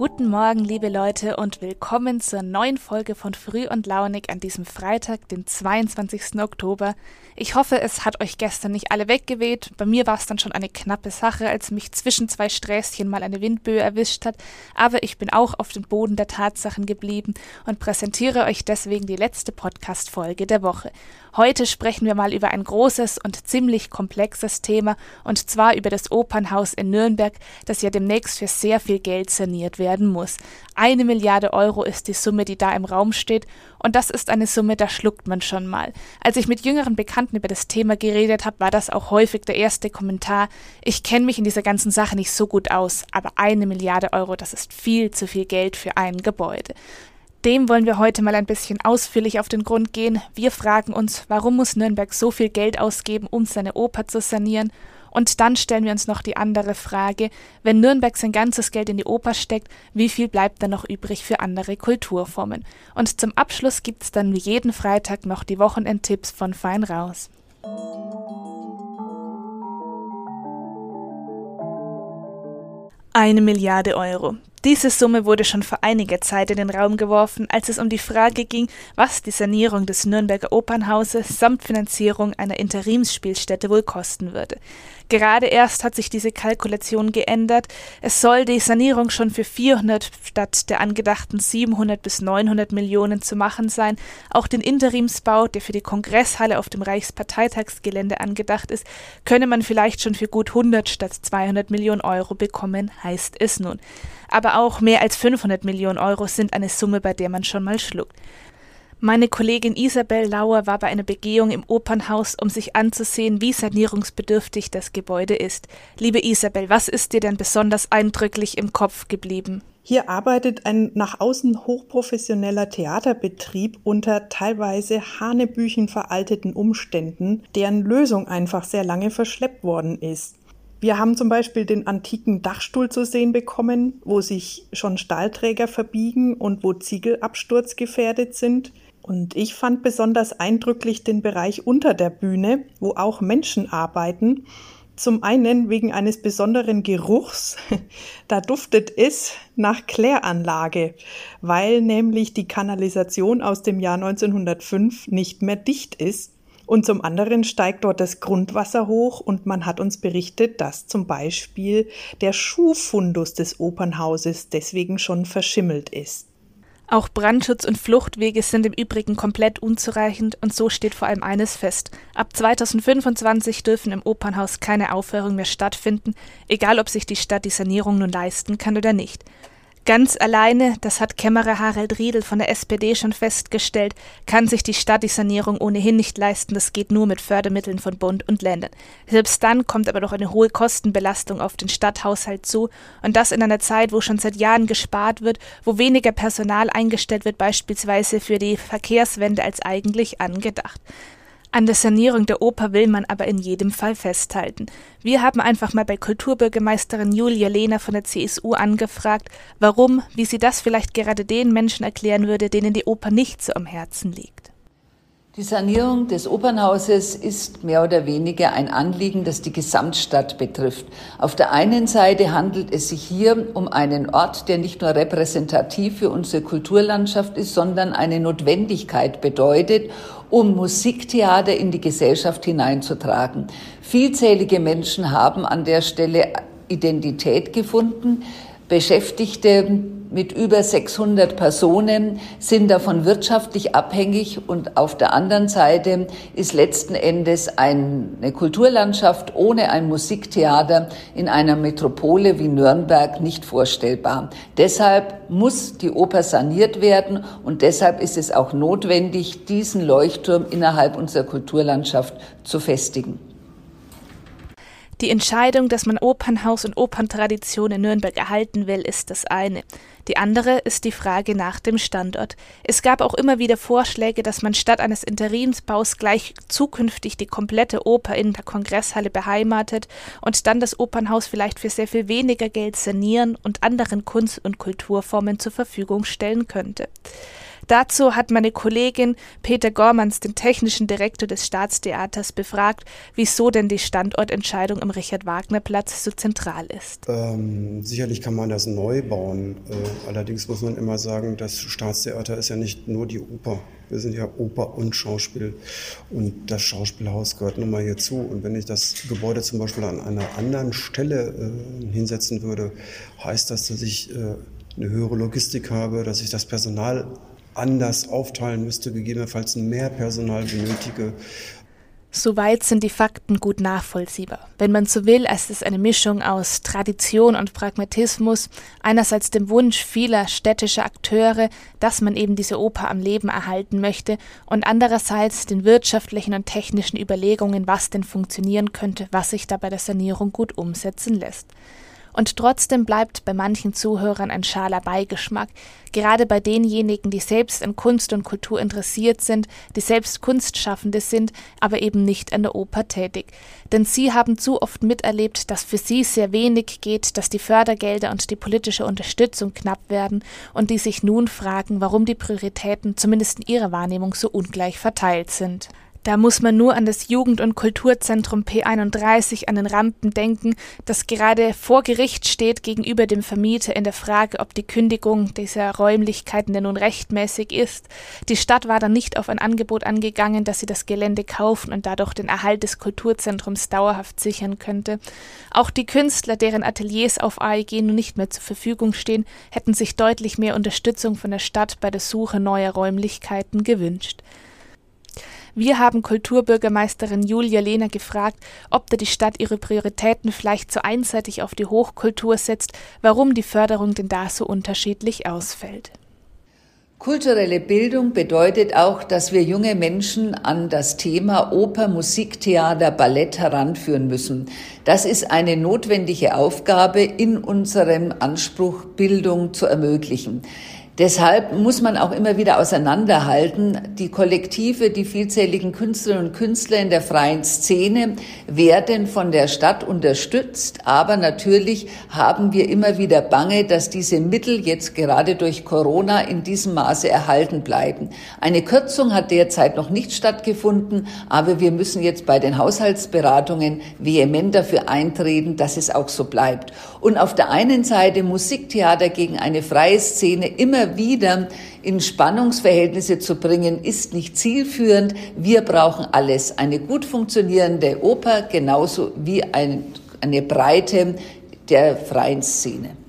Guten Morgen, liebe Leute, und willkommen zur neuen Folge von Früh und Launig an diesem Freitag, den 22. Oktober. Ich hoffe, es hat euch gestern nicht alle weggeweht. Bei mir war es dann schon eine knappe Sache, als mich zwischen zwei Sträßchen mal eine Windböe erwischt hat. Aber ich bin auch auf dem Boden der Tatsachen geblieben und präsentiere euch deswegen die letzte Podcast-Folge der Woche. Heute sprechen wir mal über ein großes und ziemlich komplexes Thema, und zwar über das Opernhaus in Nürnberg, das ja demnächst für sehr viel Geld saniert werden muss. Eine Milliarde Euro ist die Summe, die da im Raum steht, und das ist eine Summe, da schluckt man schon mal. Als ich mit jüngeren Bekannten über das Thema geredet habe, war das auch häufig der erste Kommentar. Ich kenne mich in dieser ganzen Sache nicht so gut aus, aber eine Milliarde Euro, das ist viel zu viel Geld für ein Gebäude. Dem wollen wir heute mal ein bisschen ausführlich auf den Grund gehen. Wir fragen uns, warum muss Nürnberg so viel Geld ausgeben, um seine Oper zu sanieren? Und dann stellen wir uns noch die andere Frage, wenn Nürnberg sein ganzes Geld in die Oper steckt, wie viel bleibt dann noch übrig für andere Kulturformen? Und zum Abschluss gibt's dann wie jeden Freitag noch die Wochenendtipps von Fein raus. Eine Milliarde Euro. Diese Summe wurde schon vor einiger Zeit in den Raum geworfen, als es um die Frage ging, was die Sanierung des Nürnberger Opernhauses samt Finanzierung einer Interimsspielstätte wohl kosten würde. Gerade erst hat sich diese Kalkulation geändert. Es soll die Sanierung schon für 400 statt der angedachten 700 bis 900 Millionen zu machen sein. Auch den Interimsbau, der für die Kongresshalle auf dem Reichsparteitagsgelände angedacht ist, könne man vielleicht schon für gut 100 statt 200 Millionen Euro bekommen, heißt es nun. Aber auch mehr als 500 Millionen Euro sind eine Summe, bei der man schon mal schluckt. Meine Kollegin Isabel Lauer war bei einer Begehung im Opernhaus, um sich anzusehen, wie sanierungsbedürftig das Gebäude ist. Liebe Isabel, was ist dir denn besonders eindrücklich im Kopf geblieben? Hier arbeitet ein nach außen hochprofessioneller Theaterbetrieb unter teilweise hanebüchen veralteten Umständen, deren Lösung einfach sehr lange verschleppt worden ist. Wir haben zum Beispiel den antiken Dachstuhl zu sehen bekommen, wo sich schon Stahlträger verbiegen und wo Ziegel absturzgefährdet sind. Und ich fand besonders eindrücklich den Bereich unter der Bühne, wo auch Menschen arbeiten. Zum einen wegen eines besonderen Geruchs. Da duftet es nach Kläranlage, weil nämlich die Kanalisation aus dem Jahr 1905 nicht mehr dicht ist. Und zum anderen steigt dort das Grundwasser hoch und man hat uns berichtet, dass zum Beispiel der Schuhfundus des Opernhauses deswegen schon verschimmelt ist. Auch Brandschutz und Fluchtwege sind im Übrigen komplett unzureichend und so steht vor allem eines fest. Ab 2025 dürfen im Opernhaus keine Aufführungen mehr stattfinden, egal ob sich die Stadt die Sanierung nun leisten kann oder nicht. Ganz alleine, das hat Kämmerer Harald Riedel von der SPD schon festgestellt, kann sich die Stadt die Sanierung ohnehin nicht leisten. Das geht nur mit Fördermitteln von Bund und Ländern. Selbst dann kommt aber doch eine hohe Kostenbelastung auf den Stadthaushalt zu und das in einer Zeit, wo schon seit Jahren gespart wird, wo weniger Personal eingestellt wird, beispielsweise für die Verkehrswende als eigentlich angedacht. An der Sanierung der Oper will man aber in jedem Fall festhalten. Wir haben einfach mal bei Kulturbürgermeisterin Julia Lehner von der CSU angefragt, warum, wie sie das vielleicht gerade den Menschen erklären würde, denen die Oper nicht so am Herzen liegt. Die Sanierung des Opernhauses ist mehr oder weniger ein Anliegen, das die Gesamtstadt betrifft. Auf der einen Seite handelt es sich hier um einen Ort, der nicht nur repräsentativ für unsere Kulturlandschaft ist, sondern eine Notwendigkeit bedeutet, um Musiktheater in die Gesellschaft hineinzutragen. Vielzählige Menschen haben an der Stelle Identität gefunden. Beschäftigte mit über 600 Personen sind davon wirtschaftlich abhängig und auf der anderen Seite ist letzten Endes eine Kulturlandschaft ohne ein Musiktheater in einer Metropole wie Nürnberg nicht vorstellbar. Deshalb muss die Oper saniert werden und deshalb ist es auch notwendig, diesen Leuchtturm innerhalb unserer Kulturlandschaft zu festigen. Die Entscheidung, dass man Opernhaus und Operntradition in Nürnberg erhalten will, ist das eine. Die andere ist die Frage nach dem Standort. Es gab auch immer wieder Vorschläge, dass man statt eines Interimsbaus gleich zukünftig die komplette Oper in der Kongresshalle beheimatet und dann das Opernhaus vielleicht für sehr viel weniger Geld sanieren und anderen Kunst- und Kulturformen zur Verfügung stellen könnte. Dazu hat meine Kollegin Peter Gormans, den technischen Direktor des Staatstheaters, befragt, wieso denn die Standortentscheidung am Richard-Wagner-Platz so zentral ist. Ähm, sicherlich kann man das neu bauen. Äh, allerdings muss man immer sagen, das Staatstheater ist ja nicht nur die Oper. Wir sind ja Oper und Schauspiel und das Schauspielhaus gehört nun mal hierzu. Und wenn ich das Gebäude zum Beispiel an einer anderen Stelle äh, hinsetzen würde, heißt das, dass ich äh, eine höhere Logistik habe, dass ich das Personal anders aufteilen müsste, gegebenenfalls mehr Personal benötige. Soweit sind die Fakten gut nachvollziehbar. Wenn man so will, ist es eine Mischung aus Tradition und Pragmatismus, einerseits dem Wunsch vieler städtischer Akteure, dass man eben diese Oper am Leben erhalten möchte, und andererseits den wirtschaftlichen und technischen Überlegungen, was denn funktionieren könnte, was sich da bei der Sanierung gut umsetzen lässt. Und trotzdem bleibt bei manchen Zuhörern ein schaler Beigeschmack, gerade bei denjenigen, die selbst an Kunst und Kultur interessiert sind, die selbst Kunstschaffende sind, aber eben nicht an der Oper tätig. Denn sie haben zu oft miterlebt, dass für sie sehr wenig geht, dass die Fördergelder und die politische Unterstützung knapp werden und die sich nun fragen, warum die Prioritäten zumindest in ihrer Wahrnehmung so ungleich verteilt sind. Da muss man nur an das Jugend- und Kulturzentrum P31 an den Rampen denken, das gerade vor Gericht steht gegenüber dem Vermieter in der Frage, ob die Kündigung dieser Räumlichkeiten denn nun rechtmäßig ist. Die Stadt war dann nicht auf ein Angebot angegangen, dass sie das Gelände kaufen und dadurch den Erhalt des Kulturzentrums dauerhaft sichern könnte. Auch die Künstler, deren Ateliers auf AEG nun nicht mehr zur Verfügung stehen, hätten sich deutlich mehr Unterstützung von der Stadt bei der Suche neuer Räumlichkeiten gewünscht. Wir haben Kulturbürgermeisterin Julia Lehner gefragt, ob da die Stadt ihre Prioritäten vielleicht zu einseitig auf die Hochkultur setzt, warum die Förderung denn da so unterschiedlich ausfällt. Kulturelle Bildung bedeutet auch, dass wir junge Menschen an das Thema Oper, Musik, Theater, Ballett heranführen müssen. Das ist eine notwendige Aufgabe in unserem Anspruch, Bildung zu ermöglichen. Deshalb muss man auch immer wieder auseinanderhalten, die Kollektive, die vielzähligen Künstlerinnen und Künstler in der freien Szene werden von der Stadt unterstützt, aber natürlich haben wir immer wieder Bange, dass diese Mittel jetzt gerade durch Corona in diesem Maße erhalten bleiben. Eine Kürzung hat derzeit noch nicht stattgefunden, aber wir müssen jetzt bei den Haushaltsberatungen vehement dafür eintreten, dass es auch so bleibt. Und auf der einen Seite Musiktheater gegen eine freie Szene wieder in Spannungsverhältnisse zu bringen, ist nicht zielführend. Wir brauchen alles. Eine gut funktionierende Oper genauso wie ein, eine Breite der freien Szene.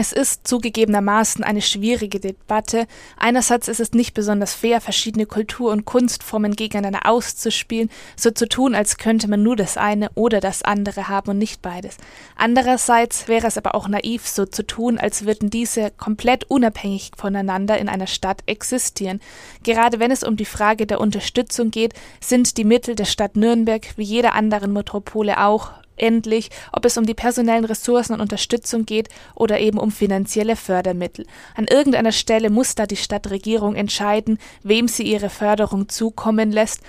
Es ist zugegebenermaßen eine schwierige Debatte. Einerseits ist es nicht besonders fair, verschiedene Kultur- und Kunstformen gegeneinander auszuspielen, so zu tun, als könnte man nur das eine oder das andere haben und nicht beides. Andererseits wäre es aber auch naiv, so zu tun, als würden diese komplett unabhängig voneinander in einer Stadt existieren. Gerade wenn es um die Frage der Unterstützung geht, sind die Mittel der Stadt Nürnberg wie jeder anderen Metropole auch endlich, ob es um die personellen Ressourcen und Unterstützung geht oder eben um finanzielle Fördermittel. An irgendeiner Stelle muss da die Stadtregierung entscheiden, wem sie ihre Förderung zukommen lässt,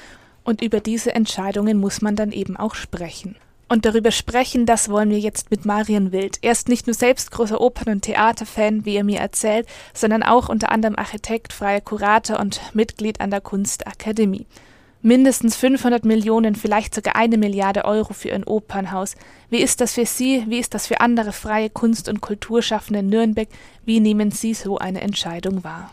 und über diese Entscheidungen muss man dann eben auch sprechen. Und darüber sprechen, das wollen wir jetzt mit Marian Wild. Er ist nicht nur selbst großer Opern- und Theaterfan, wie er mir erzählt, sondern auch unter anderem Architekt, freier Kurator und Mitglied an der Kunstakademie mindestens 500 Millionen, vielleicht sogar eine Milliarde Euro für ein Opernhaus. Wie ist das für Sie? Wie ist das für andere freie Kunst- und Kulturschaffende in Nürnberg? Wie nehmen Sie so eine Entscheidung wahr?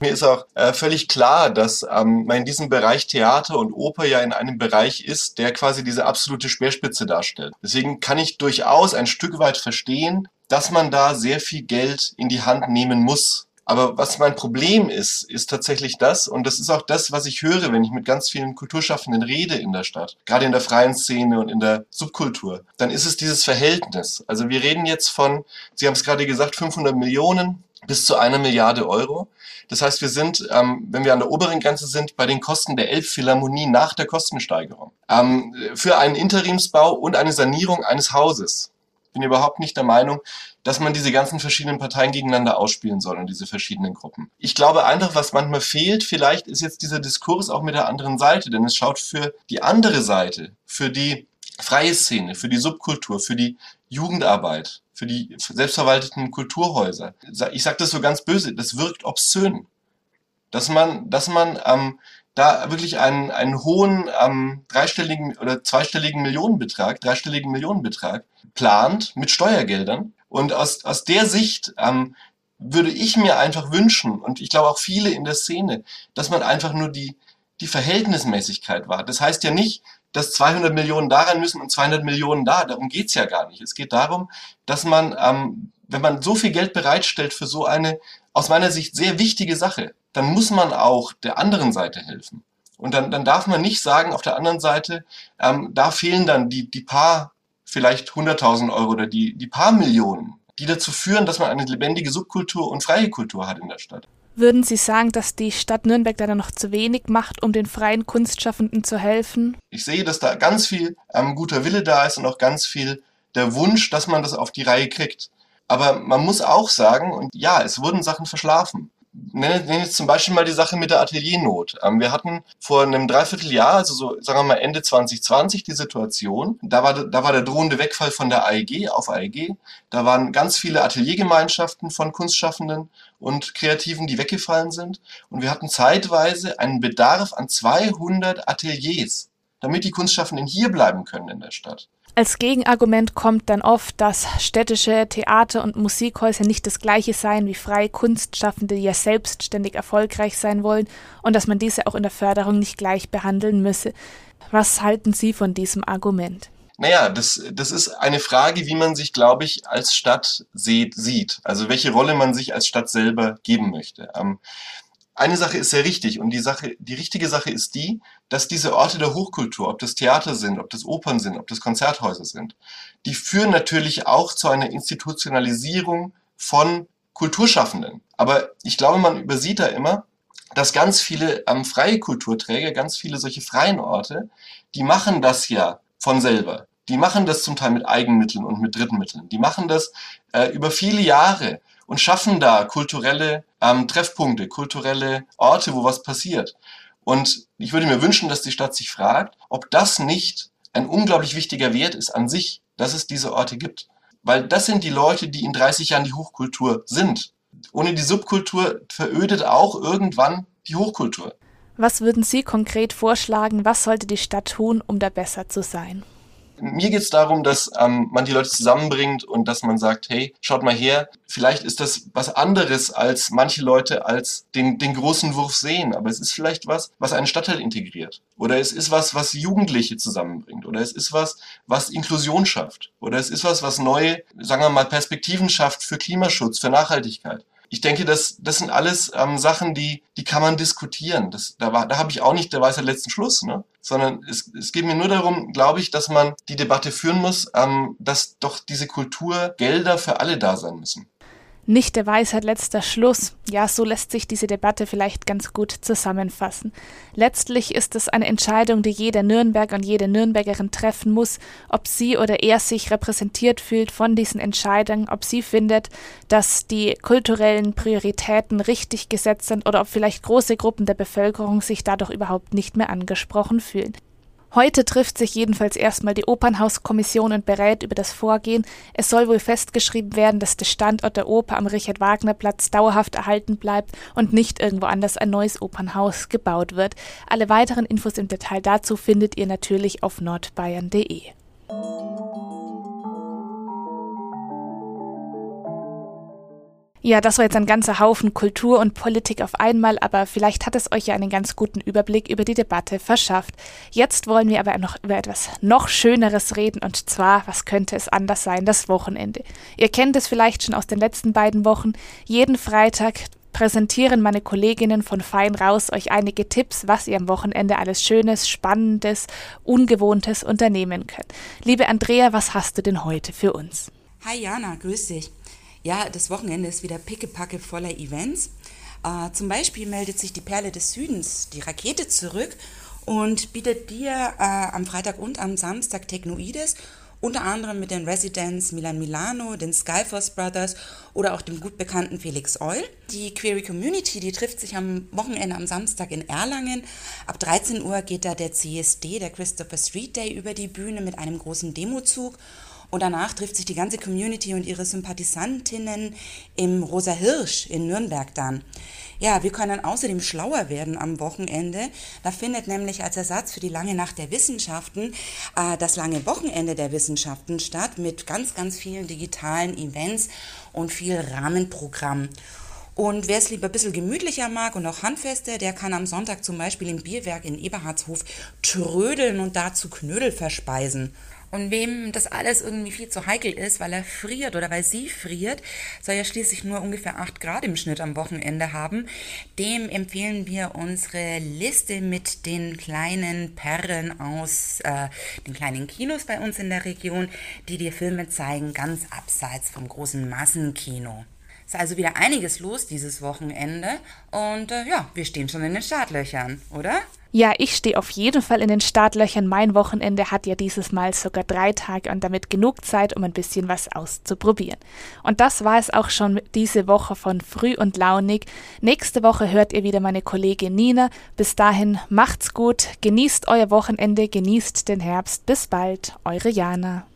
Mir ist auch äh, völlig klar, dass ähm, man in diesem Bereich Theater und Oper ja in einem Bereich ist, der quasi diese absolute Speerspitze darstellt. Deswegen kann ich durchaus ein Stück weit verstehen, dass man da sehr viel Geld in die Hand nehmen muss, aber was mein Problem ist, ist tatsächlich das, und das ist auch das, was ich höre, wenn ich mit ganz vielen Kulturschaffenden rede in der Stadt, gerade in der freien Szene und in der Subkultur, dann ist es dieses Verhältnis. Also wir reden jetzt von, Sie haben es gerade gesagt, 500 Millionen bis zu einer Milliarde Euro. Das heißt, wir sind, ähm, wenn wir an der oberen Grenze sind, bei den Kosten der Elbphilharmonie nach der Kostensteigerung. Ähm, für einen Interimsbau und eine Sanierung eines Hauses bin überhaupt nicht der Meinung, dass man diese ganzen verschiedenen Parteien gegeneinander ausspielen soll und diese verschiedenen Gruppen. Ich glaube einfach, was manchmal fehlt, vielleicht ist jetzt dieser Diskurs auch mit der anderen Seite, denn es schaut für die andere Seite, für die freie Szene, für die Subkultur, für die Jugendarbeit, für die selbstverwalteten Kulturhäuser. Ich sage das so ganz böse, das wirkt obszön. dass man, dass man ähm, da wirklich einen, einen hohen ähm, dreistelligen oder zweistelligen Millionenbetrag, dreistelligen Millionenbetrag plant mit Steuergeldern. Und aus, aus der Sicht ähm, würde ich mir einfach wünschen, und ich glaube auch viele in der Szene, dass man einfach nur die, die Verhältnismäßigkeit war. Das heißt ja nicht, dass 200 Millionen da rein müssen und 200 Millionen da. Darum geht's ja gar nicht. Es geht darum, dass man, ähm, wenn man so viel Geld bereitstellt für so eine aus meiner Sicht sehr wichtige Sache, dann muss man auch der anderen Seite helfen. Und dann, dann darf man nicht sagen, auf der anderen Seite, ähm, da fehlen dann die, die paar, vielleicht 100.000 Euro oder die, die paar Millionen, die dazu führen, dass man eine lebendige Subkultur und freie Kultur hat in der Stadt. Würden Sie sagen, dass die Stadt Nürnberg da noch zu wenig macht, um den freien Kunstschaffenden zu helfen? Ich sehe, dass da ganz viel ähm, guter Wille da ist und auch ganz viel der Wunsch, dass man das auf die Reihe kriegt. Aber man muss auch sagen, und ja, es wurden Sachen verschlafen nenne, nenne jetzt zum Beispiel mal die Sache mit der Ateliernot. Ähm, wir hatten vor einem Dreivierteljahr, also so sagen wir mal Ende 2020, die Situation, da war, da war der drohende Wegfall von der AEG auf AEG. Da waren ganz viele Ateliergemeinschaften von Kunstschaffenden und Kreativen, die weggefallen sind. Und wir hatten zeitweise einen Bedarf an 200 Ateliers, damit die Kunstschaffenden hier bleiben können in der Stadt. Als Gegenargument kommt dann oft, dass städtische Theater und Musikhäuser nicht das gleiche seien wie freie Kunstschaffende, die ja selbstständig erfolgreich sein wollen und dass man diese auch in der Förderung nicht gleich behandeln müsse. Was halten Sie von diesem Argument? Naja, das, das ist eine Frage, wie man sich, glaube ich, als Stadt sieht. Also welche Rolle man sich als Stadt selber geben möchte. Ähm, eine Sache ist sehr richtig und die Sache, die richtige Sache ist die, dass diese Orte der Hochkultur, ob das Theater sind, ob das Opern sind, ob das Konzerthäuser sind, die führen natürlich auch zu einer Institutionalisierung von Kulturschaffenden. Aber ich glaube, man übersieht da immer, dass ganz viele ähm, freie Kulturträger, ganz viele solche freien Orte, die machen das ja von selber. Die machen das zum Teil mit Eigenmitteln und mit Drittmitteln. Die machen das äh, über viele Jahre und schaffen da kulturelle ähm, Treffpunkte, kulturelle Orte, wo was passiert. Und ich würde mir wünschen, dass die Stadt sich fragt, ob das nicht ein unglaublich wichtiger Wert ist an sich, dass es diese Orte gibt. Weil das sind die Leute, die in 30 Jahren die Hochkultur sind. Ohne die Subkultur verödet auch irgendwann die Hochkultur. Was würden Sie konkret vorschlagen, was sollte die Stadt tun, um da besser zu sein? Mir geht es darum, dass ähm, man die Leute zusammenbringt und dass man sagt, hey, schaut mal her, vielleicht ist das was anderes, als manche Leute als den, den großen Wurf sehen, aber es ist vielleicht was, was einen Stadtteil integriert. Oder es ist was, was Jugendliche zusammenbringt. Oder es ist was, was Inklusion schafft. Oder es ist was, was neue, sagen wir mal, Perspektiven schafft für Klimaschutz, für Nachhaltigkeit ich denke, das, das sind alles ähm, Sachen, die, die kann man diskutieren. Das, da war, da habe ich auch nicht der Weisheit letzten Schluss, ne? Sondern es, es geht mir nur darum, glaube ich, dass man die Debatte führen muss, ähm, dass doch diese Kulturgelder für alle da sein müssen nicht der Weisheit letzter Schluss. Ja, so lässt sich diese Debatte vielleicht ganz gut zusammenfassen. Letztlich ist es eine Entscheidung, die jeder Nürnberger und jede Nürnbergerin treffen muss, ob sie oder er sich repräsentiert fühlt von diesen Entscheidungen, ob sie findet, dass die kulturellen Prioritäten richtig gesetzt sind oder ob vielleicht große Gruppen der Bevölkerung sich dadurch überhaupt nicht mehr angesprochen fühlen. Heute trifft sich jedenfalls erstmal die Opernhauskommission und berät über das Vorgehen. Es soll wohl festgeschrieben werden, dass der Standort der Oper am Richard-Wagner-Platz dauerhaft erhalten bleibt und nicht irgendwo anders ein neues Opernhaus gebaut wird. Alle weiteren Infos im Detail dazu findet ihr natürlich auf nordbayern.de. Ja, das war jetzt ein ganzer Haufen Kultur und Politik auf einmal, aber vielleicht hat es euch ja einen ganz guten Überblick über die Debatte verschafft. Jetzt wollen wir aber noch über etwas noch Schöneres reden und zwar, was könnte es anders sein, das Wochenende. Ihr kennt es vielleicht schon aus den letzten beiden Wochen. Jeden Freitag präsentieren meine Kolleginnen von Fein raus euch einige Tipps, was ihr am Wochenende alles Schönes, Spannendes, Ungewohntes unternehmen könnt. Liebe Andrea, was hast du denn heute für uns? Hi Jana, grüß dich. Ja, das Wochenende ist wieder pickepacke voller Events. Äh, zum Beispiel meldet sich die Perle des Südens, die Rakete, zurück und bietet dir äh, am Freitag und am Samstag Technoides, unter anderem mit den Residents Milan Milano, den Skyforce Brothers oder auch dem gut bekannten Felix Oil. Die Query Community, die trifft sich am Wochenende am Samstag in Erlangen. Ab 13 Uhr geht da der CSD, der Christopher Street Day, über die Bühne mit einem großen Demozug Und danach trifft sich die ganze Community und ihre Sympathisantinnen im Rosa Hirsch in Nürnberg dann. Ja, wir können außerdem schlauer werden am Wochenende. Da findet nämlich als Ersatz für die lange Nacht der Wissenschaften äh, das lange Wochenende der Wissenschaften statt mit ganz, ganz vielen digitalen Events und viel Rahmenprogramm. Und wer es lieber ein bisschen gemütlicher mag und auch handfester, der kann am Sonntag zum Beispiel im Bierwerk in Eberhardshof trödeln und dazu Knödel verspeisen. Und wem das alles irgendwie viel zu heikel ist, weil er friert oder weil sie friert, soll ja schließlich nur ungefähr 8 Grad im Schnitt am Wochenende haben, dem empfehlen wir unsere Liste mit den kleinen Perlen aus äh, den kleinen Kinos bei uns in der Region, die dir Filme zeigen, ganz abseits vom großen Massenkino. Ist also wieder einiges los dieses Wochenende und äh, ja, wir stehen schon in den Startlöchern, oder? Ja, ich stehe auf jeden Fall in den Startlöchern. Mein Wochenende hat ja dieses Mal sogar drei Tage und damit genug Zeit, um ein bisschen was auszuprobieren. Und das war es auch schon diese Woche von Früh und Launig. Nächste Woche hört ihr wieder meine Kollegin Nina. Bis dahin macht's gut, genießt euer Wochenende, genießt den Herbst. Bis bald, eure Jana.